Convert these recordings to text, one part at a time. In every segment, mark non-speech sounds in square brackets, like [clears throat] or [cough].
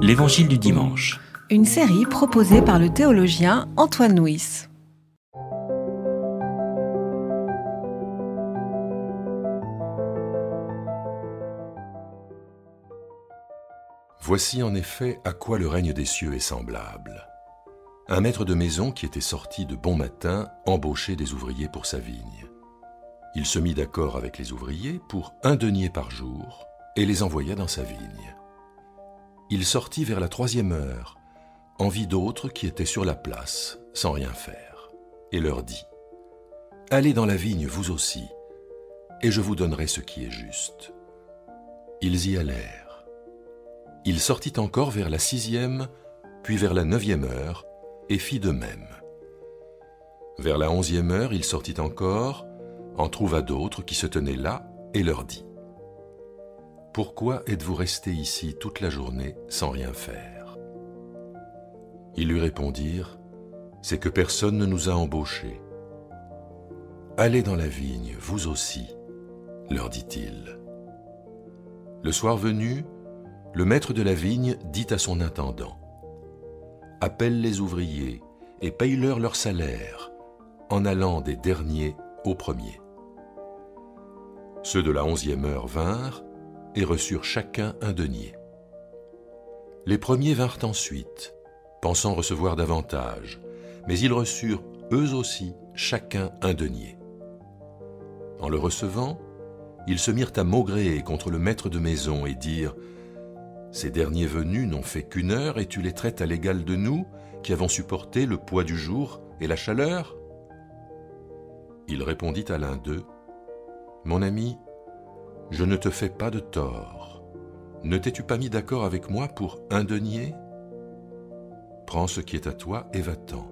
L'Évangile du dimanche. Une série proposée par le théologien Antoine Nuis. Voici en effet à quoi le règne des cieux est semblable. Un maître de maison qui était sorti de bon matin embauchait des ouvriers pour sa vigne. Il se mit d'accord avec les ouvriers pour un denier par jour et les envoya dans sa vigne. Il sortit vers la troisième heure, en vit d'autres qui étaient sur la place, sans rien faire, et leur dit, Allez dans la vigne vous aussi, et je vous donnerai ce qui est juste. Ils y allèrent. Il sortit encore vers la sixième, puis vers la neuvième heure, et fit de même. Vers la onzième heure, il sortit encore, en trouva d'autres qui se tenaient là, et leur dit, Pourquoi êtes-vous restés ici toute la journée sans rien faire? Ils lui répondirent, C'est que personne ne nous a embauchés. Allez dans la vigne, vous aussi, leur dit-il. Le soir venu, le maître de la vigne dit à son intendant, Appelle les ouvriers et paye-leur leur salaire, en allant des derniers aux premiers. Ceux de la onzième heure vinrent reçurent chacun un denier. Les premiers vinrent ensuite, pensant recevoir davantage, mais ils reçurent eux aussi chacun un denier. En le recevant, ils se mirent à maugréer contre le maître de maison et dirent Ces derniers venus n'ont fait qu'une heure et tu les traites à l'égal de nous, qui avons supporté le poids du jour et la chaleur? Il répondit à l'un d'eux Mon ami, je ne te fais pas de tort. Ne t'es-tu pas mis d'accord avec moi pour un denier? Prends ce qui est à toi et va-t'en.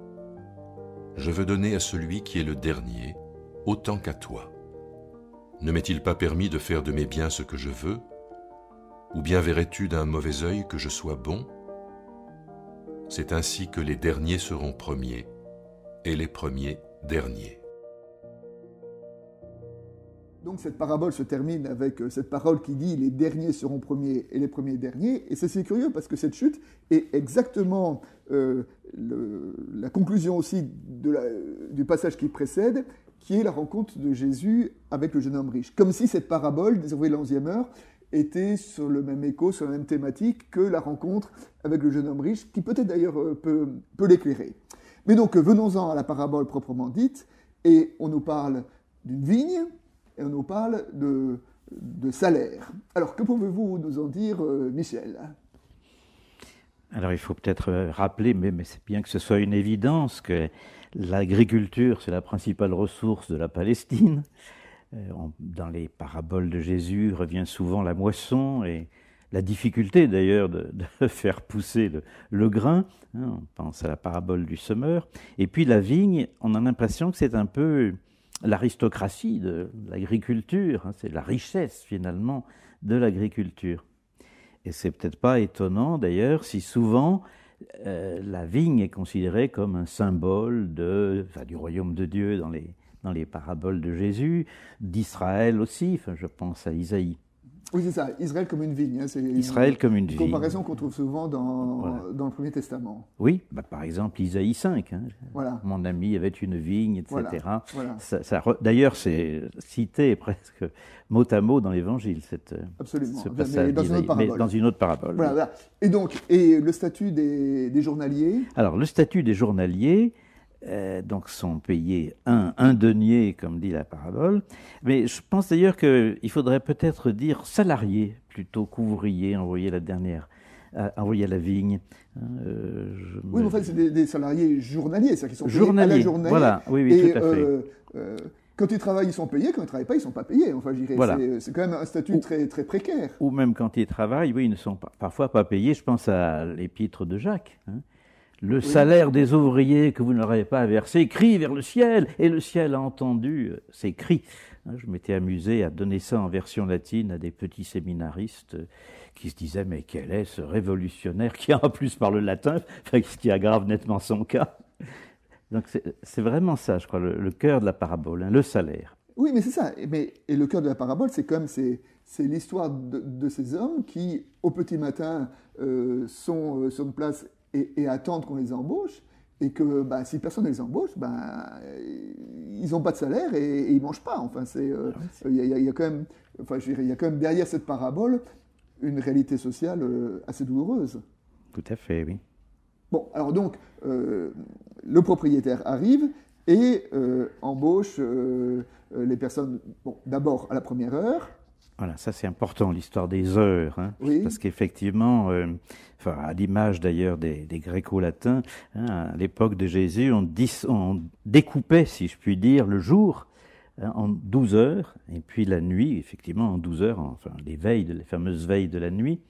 Je veux donner à celui qui est le dernier autant qu'à toi. Ne m'est-il pas permis de faire de mes biens ce que je veux? Ou bien verrais-tu d'un mauvais œil que je sois bon? C'est ainsi que les derniers seront premiers, et les premiers derniers. Donc cette parabole se termine avec euh, cette parole qui dit les derniers seront premiers et les premiers derniers. Et c'est curieux parce que cette chute est exactement euh, la conclusion aussi la, du passage qui précède, qui est la rencontre de Jésus avec le jeune homme riche. Comme si cette parabole ouvriers de l'onzième heure était sur le même écho, sur la même thématique que la rencontre avec le jeune homme riche, qui peut-être d'ailleurs euh, peut, peut l'éclairer. Mais donc venons-en à la parabole proprement dite, et on nous parle d'une vigne, et on nous parle de, de salaire. Alors, que pouvez-vous nous en dire, euh, Michel? Alors, il faut peut-être rappeler, mais, c'est bien que ce soit une évidence, que l'agriculture, c'est la principale ressource de la Palestine. Euh, dans les paraboles de Jésus revient souvent la moisson et la difficulté d'ailleurs de, [laughs] faire pousser le, le grain. Hein, on pense à la parabole du semeur. Et puis la vigne, on a l'impression que c'est un peu l'aristocratie de l'agriculture, hein, c'est la richesse finalement de l'agriculture. Et c'est peut-être pas étonnant d'ailleurs si souvent euh, la vigne est considérée comme un symbole de, enfin, du royaume de Dieu dans les, dans les paraboles de Jésus, d'Israël aussi, enfin, je pense à Isaïe. Oui, c'est ça, Israël comme une vigne. Hein, c'est Israël une, comme une, vigne. comparaison qu'on trouve souvent dans, voilà. dans le Premier Testament. Oui, bah, par exemple Isaïe 5. Hein. Voilà. Mon ami avait une vigne, etc. Voilà. Ça, ça, D'ailleurs, c'est cité presque mot à mot dans l'Évangile, cette, Absolument. ce passage mais dans, une autre mais dans une autre parabole. Voilà. Et donc, et le statut des, des journaliers? Alors, le statut des journaliers, euh, donc sont payés un, un denier, comme dit la parabole. Mais je pense d'ailleurs qu'il faudrait peut-être dire salariés plutôt qu'ouvriers, envoyés la dernière, euh, à la vigne. Euh, oui, mais en fait, c'est des, des, salariés journaliers, c'est-à-dire qu'ils sont payés journaliers, à la journée. Voilà, oui, oui, et, tout à fait. Euh, quand ils travaillent, ils sont payés. Quand ils ne travaillent pas, ils ne sont pas payés. Enfin, je dirais, voilà. c'est quand même un statut ou, très, très précaire. Ou même quand ils travaillent, oui, ils ne sont pas, parfois pas payés. Je pense à l'épître de Jacques. Hein. Le oui. salaire des ouvriers que vous n'aurez pas versé crie vers le ciel, et le ciel a entendu ces cris. Je m'étais amusé à donner ça en version latine à des petits séminaristes qui se disaient mais quel est ce révolutionnaire qui en plus parle latin, ce qui aggrave nettement son cas. Donc c'est vraiment ça, je crois, le, le cœur de la parabole, hein, le salaire. Oui, mais c'est ça. Mais, et le cœur de la parabole, c'est comme c'est c'est l'histoire de, ces hommes qui, au petit matin, euh, sont euh, sur une place et, attendent qu'on les embauche, et que bah, si personne ne les embauche, bah, ils n'ont pas de salaire et, ils ne mangent pas. Enfin, c'est, il y, a quand même, enfin, je il y a quand même derrière cette parabole une réalité sociale assez douloureuse. Tout à fait, oui. Bon, alors donc, le propriétaire arrive et embauche les personnes, bon, d'abord à la première heure, voilà, ça c'est important, l'histoire des heures, hein, parce qu'effectivement, euh, enfin, à l'image d'ailleurs des, des gréco-latins, hein, à l'époque de Jésus, on, on, découpait, si je puis dire, le jour hein, en 12 heures, et puis la nuit, effectivement, en 12 heures, enfin les veilles, les fameuses veilles de la nuit.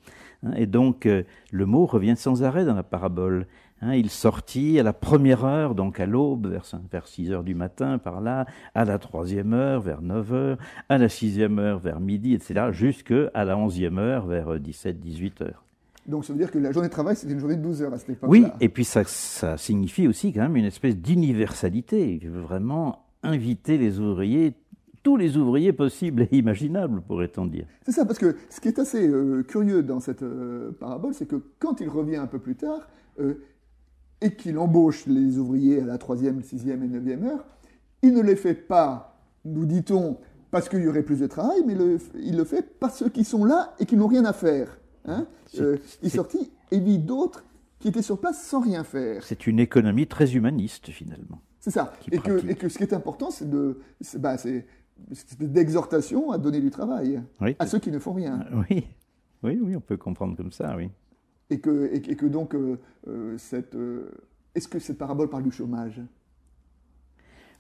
Et donc euh, le mot revient sans arrêt dans la parabole. Hein, il sortit à la première heure, donc à l'aube, vers, vers 6 heures du matin, par là, à la troisième heure, vers 9 heures, à la sixième heure, vers midi, etc., jusqu'à la onzième heure, vers 17, 18 heures. Donc ça veut dire que la journée de travail, c'était une journée de 12 heures à cette époque-là. Oui, et puis ça, ça signifie aussi quand même une espèce d'universalité, vraiment inviter les ouvriers tous les ouvriers possibles et imaginables, pourrait-on dire. C'est ça, parce que ce qui est assez euh, curieux dans cette euh, parabole, c'est que quand il revient un peu plus tard, euh, et qu'il embauche les ouvriers à la troisième, sixième et neuvième heure, il ne les fait pas, nous dit-on, parce qu'il y aurait plus de travail, mais il le fait parce qu'ils sont là et qu'ils n'ont rien à faire. Hein euh, il sortit et vit d'autres qui étaient sur place sans rien faire. C'est une économie très humaniste finalement. C'est ça. Et que, et que, ce qui est important, c'est de, bah, d'exhortation à donner du travail à ceux qui ne font rien. Oui. oui, oui, on peut comprendre comme ça, oui et que, et, que donc, euh, euh, cette, euh, est-ce que cette parabole parle du chômage?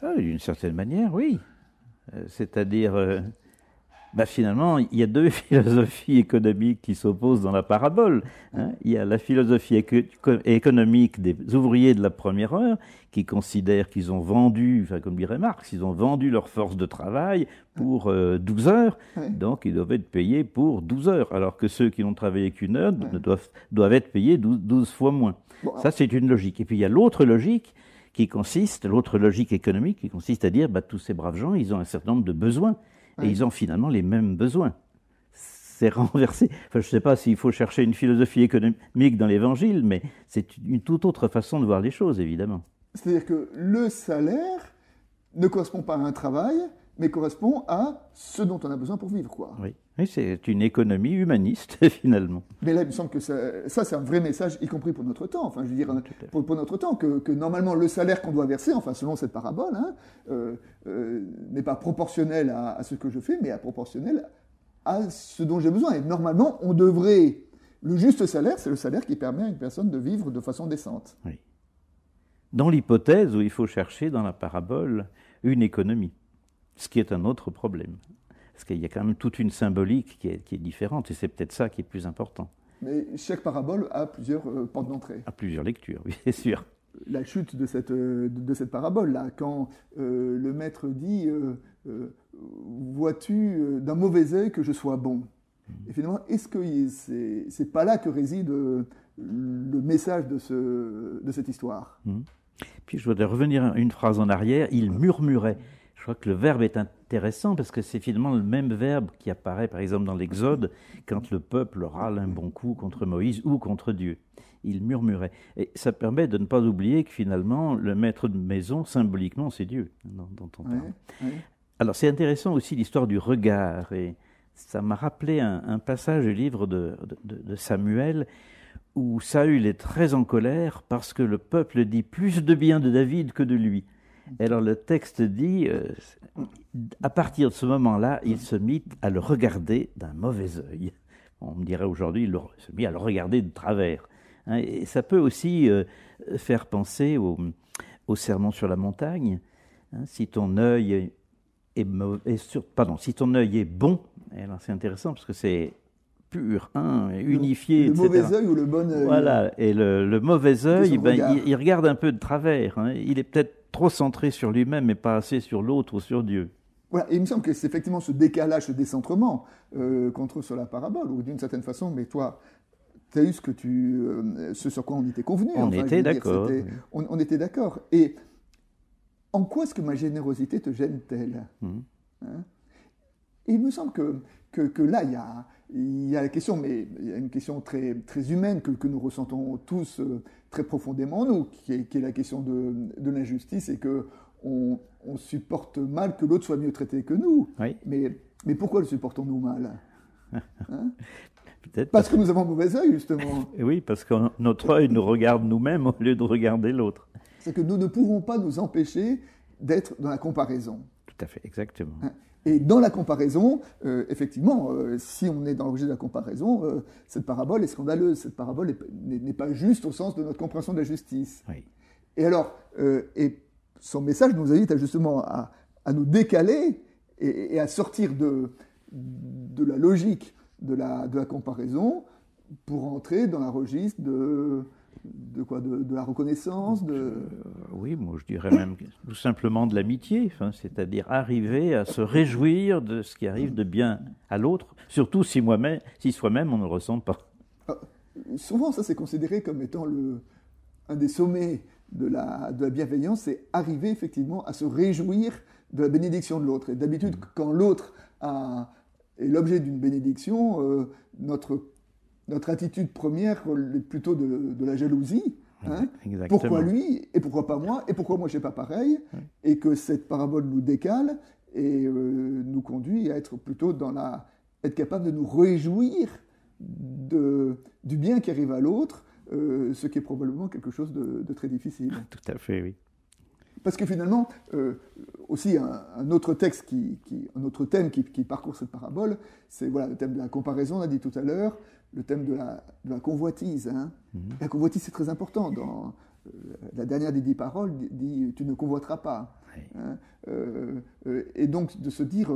Ah, D'une certaine manière, oui. C'est-à-dire, bah, finalement, il y a deux [laughs] philosophies économiques qui s'opposent dans la parabole. Hein. Il y a la philosophie économique des ouvriers de la première heure, qui considèrent qu'ils ont vendu, enfin, comme dirait Marx, ils ont vendu leur force de travail pour 12 heures, donc ils doivent être payés pour 12 heures, alors que ceux qui n'ont travaillé qu'une heure doivent, doivent être payés 12, fois moins. Ça, c'est une logique. Et puis il y a l'autre logique qui consiste, l'autre logique économique qui consiste à dire, bah, tous ces braves gens, ils ont un certain nombre de besoins et ils ont finalement les mêmes besoins. C'est [laughs] renversé. Enfin, je ne sais pas s'il faut chercher une philosophie économique dans l'Évangile, mais c'est une toute autre façon de voir les choses, évidemment. C'est-à-dire que le salaire ne correspond pas à un travail, mais correspond à ce dont on a besoin pour vivre. Quoi. Oui, oui c'est une économie humaniste, [laughs] finalement. Mais là, il me semble que ça, c'est un vrai message, y compris pour notre temps. Enfin, je veux dire, pour, notre temps, que, normalement, le salaire qu'on doit verser, enfin, selon cette parabole, hein, euh, euh, n'est pas proportionnel à, ce que je fais, mais à proportionnel à ce dont j'ai besoin. Et normalement, on devrait... Le juste salaire, c'est le salaire qui permet à une personne de vivre de façon décente. Oui. Dans l'hypothèse où il faut chercher dans la parabole une économie ce qui est un autre problème. Parce qu'il y a quand même toute une symbolique qui est, qui est différente, et c'est peut-être ça qui est plus important. Mais chaque parabole a plusieurs euh, portes d'entrée. A plusieurs lectures, [laughs] oui, c'est sûr. La chute de cette, euh, de cette parabole-là, quand euh, le maître dit Vois-tu d'un mauvais œil que je sois bon? Et finalement, est-ce que c'est pas là que réside le message de, ce, de cette histoire? Mmh. Puis je voudrais revenir une phrase en arrière il murmurait. Je crois que le verbe est intéressant parce que c'est finalement le même verbe qui apparaît par exemple dans l'Exode quand le peuple râle un bon coup contre Moïse ou contre Dieu. Il murmurait. Et ça permet de ne pas oublier que finalement le maître de maison, symboliquement, c'est Dieu dont, on parle. Alors c'est intéressant aussi l'histoire du regard et ça m'a rappelé un, passage du livre de, de Samuel où Saül est très en colère parce que le peuple dit plus de bien de David que de lui. Alors le texte dit, euh, à partir de ce moment-là, il se mit à le regarder d'un mauvais œil. On me dirait aujourd'hui, il se mit à le regarder de travers. Hein. et ça peut aussi euh, faire penser au, serment sur la montagne. Hein. si ton œil est, pardon, si ton œil est bon, c'est intéressant parce que c'est pur, hein, unifié. Le, mauvais œil ou le bon œil Voilà, et le, mauvais œil, ben, il, il, regarde un peu de travers. il est peut-être trop centré sur lui-même et pas assez sur l'autre ou sur Dieu. Voilà, et il me semble que c'est effectivement ce décalage, ce décentrement euh, qu'on trouve sur la parabole, ou d'une certaine façon, mais toi, tu as eu ce, que tu, euh, ce sur quoi on était convenu. On était d'accord. On, était d'accord. Et en quoi est-ce que ma générosité te gêne-t-elle? Hmm. hein? Et il me semble que, que, là, il y, a, il y a la question, mais il y a une question très, très humaine que, que nous ressentons tous euh, très profondément, nous, qui est, qui est la question de, de l'injustice et que on, on, supporte mal que l'autre soit mieux traité que nous. Oui. Mais, mais pourquoi le supportons-nous mal hein? [laughs] Peut-être parce, que nous avons mauvais œil, justement. [laughs] Oui, parce que notre œil nous regarde nous-mêmes au lieu de regarder l'autre. C'est que nous ne pouvons pas nous empêcher d'être dans la comparaison. Tout à fait, exactement. Hein? Et dans la comparaison, euh, effectivement, euh, si on est dans l'objet de la comparaison, euh, cette parabole est scandaleuse. Cette parabole n'est pas juste au sens de notre compréhension de la justice. Oui. Et alors, et son message nous invite justement à, nous décaler et, à sortir de, de la logique de la, de la comparaison pour entrer dans la registre de, de quoi de, la reconnaissance de... Euh, oui, moi je dirais même [coughs] tout simplement de l'amitié, c'est-à-dire arriver à se réjouir de ce qui arrive de bien à l'autre, surtout si, moi-même, si soi-même on ne le ressent pas. Ah, souvent, ça c'est considéré comme étant le, un des sommets de la, de la bienveillance, c'est arriver effectivement à se réjouir de la bénédiction de l'autre. Et d'habitude, mm. quand l'autre est l'objet d'une bénédiction, euh, notre notre attitude première est plutôt de, la jalousie. Hein. pourquoi lui et pourquoi pas moi et pourquoi moi je n'ai pas pareil et que cette parabole nous décale et euh, nous conduit à être plutôt dans la être capable de nous réjouir de, du bien qui arrive à l'autre, euh, ce qui est probablement quelque chose de, de, très difficile. [laughs] Tout à fait, oui. Parce que finalement, euh, aussi un, autre texte, qui, un autre thème qui, parcourt cette parabole, c'est voilà, le thème de la comparaison, on a dit tout à l'heure, le thème de la, de la convoitise. Hein. Mhm. La convoitise, c'est très important. Dans euh, la dernière des dix paroles, dit Tu ne convoiteras pas. Hein. Euh, et donc, de se dire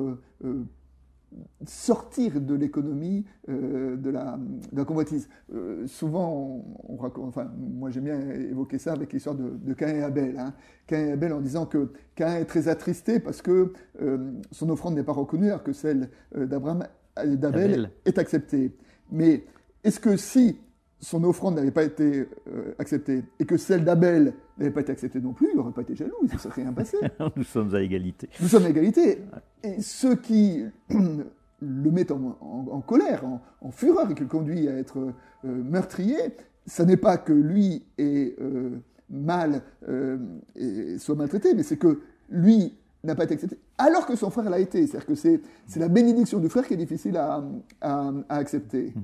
sortir de l'économie euh, de, la, convoitise. Euh, souvent, on, enfin, moi j'aime bien évoquer ça avec l'histoire de, de, Cain et Abel. Hein. Cain et Abel en disant que Cain est très attristé parce que euh, son offrande n'est pas reconnue alors que celle d'Abraham d'Abel est acceptée. Mais est-ce que si son offrande n'avait pas été euh, acceptée et que celle d'Abel n'avait pas été acceptée non plus, il n'aurait pas été jaloux, il ne serait rien passé. [laughs] Nous sommes à égalité. Nous sommes à égalité. Et ce qui [clears throat] le met en, colère, en, fureur et qui le conduit à être euh, meurtrier, ce n'est pas que lui est euh, mal et soit maltraité, mais c'est que lui n'a pas été accepté, alors que son frère l'a été. C'est-à-dire que c'est la bénédiction du frère qui est difficile à, accepter. Mmh.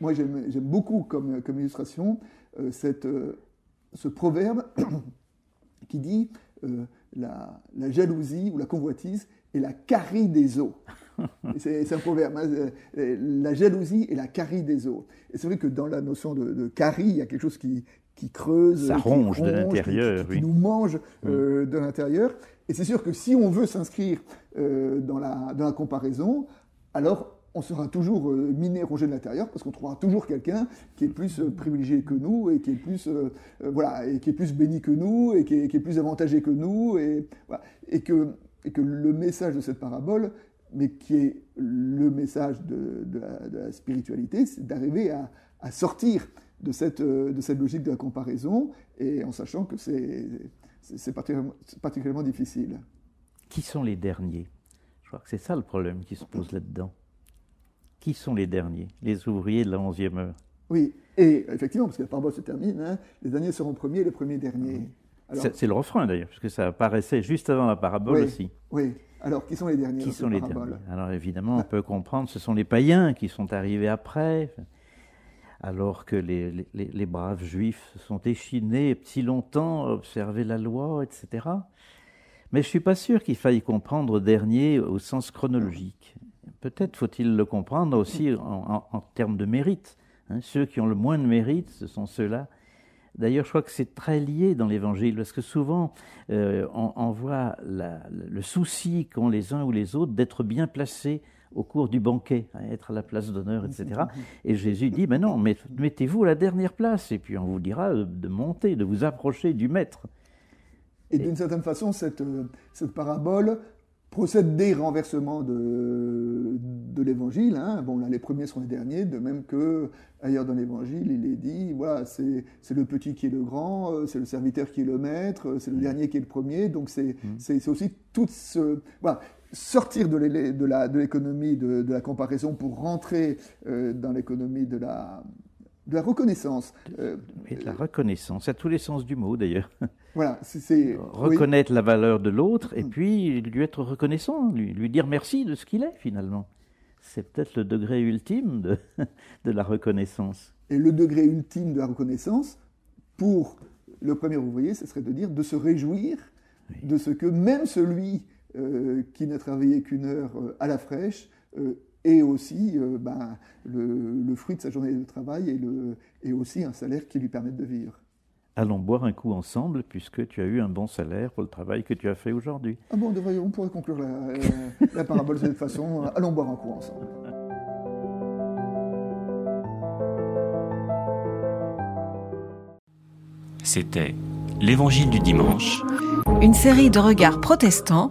Moi, j'aime beaucoup comme, comme illustration euh, cette, euh, ce proverbe [coughs] qui dit euh, la, la, jalousie ou la convoitise est la carie des eaux. [laughs] C'est un proverbe. Hein, la jalousie est la carie des eaux. Et c'est vrai que dans la notion de, de carie, il y a quelque chose qui, qui creuse, ça ronge, de l'intérieur, qui, nous mange mm. de l'intérieur. Et c'est sûr que si on veut s'inscrire dans, la, dans la comparaison, alors on sera toujours euh, miné, rongé de l'intérieur, parce qu'on trouvera toujours quelqu'un qui est plus euh, privilégié que nous, et qui est plus, euh, voilà, et qui est plus béni que nous, et qui est, plus avantagé que nous, et, et, que, et que le message de cette parabole, mais qui est le message de, la, spiritualité, c'est d'arriver à, sortir de cette, de cette logique de la comparaison, et en sachant que c'est particulièrement, particulièrement difficile. Qui sont les derniers? Je crois que c'est ça le problème qui se pose là-dedans. Qui sont les derniers? Les ouvriers de la 11e heure. Oui, et effectivement, parce que la parabole se termine, hein, les derniers seront premiers, les premiers derniers. C'est le refrain d'ailleurs, puisque ça apparaissait juste avant la parabole aussi. Oui, alors qui sont les derniers Qui sont les derniers? Alors évidemment, on [laughs] peut comprendre, ce sont les païens qui sont arrivés après, alors que les, braves juifs se sont échinés si longtemps à observer la loi, etc. Mais je ne suis pas sûr qu'il faille comprendre dernier au sens chronologique. Peut-être faut-il le comprendre aussi en, termes de mérite. Hein. Ceux qui ont le moins de mérite, ce sont ceux-là. D'ailleurs, je crois que c'est très lié dans l'Évangile, parce que souvent, euh, on, voit le souci qu'ont les uns ou les autres d'être bien placés au cours du banquet, hein, être à la place d'honneur, etc. Et Jésus dit, mais non, mettez-vous à la dernière place, et puis on vous dira de monter, de vous approcher du Maître. Et, d'une certaine façon, cette, euh, cette parabole procède des renversements de, de l'évangile. Hein. Bon, là, les premiers sont les derniers, de même que ailleurs dans l'évangile, il est dit voilà, c'est le petit qui est le grand, euh, c'est le serviteur qui est le maître, c'est le dernier qui est le premier. Donc, c'est mm. c'est aussi tout ce. Voilà. Sortir de l'économie de, de, la comparaison pour rentrer dans l'économie de la, de la reconnaissance. Euh, de la reconnaissance, à tous les sens du mot d'ailleurs. [laughs] Voilà, c'est reconnaître la valeur de l'autre et mm. puis lui être reconnaissant, lui, lui dire merci de ce qu'il est finalement. C'est peut-être le degré ultime de, [laughs] de, la reconnaissance. Et le degré ultime de la reconnaissance, pour le premier ouvrier, ce serait de dire de se réjouir de ce que même celui euh, qui n'a travaillé qu'une heure euh, à la fraîche et aussi euh, ben, le, fruit de sa journée de travail et, le, et aussi un salaire qui lui permette de vivre. Allons boire un coup ensemble puisque tu as eu un bon salaire pour le travail que tu as fait aujourd'hui. Ah bon, on pourrait conclure la, parabole de cette façon. [laughs] Allons boire un coup ensemble. C'était L'Évangile du dimanche. Une série de regards protestants.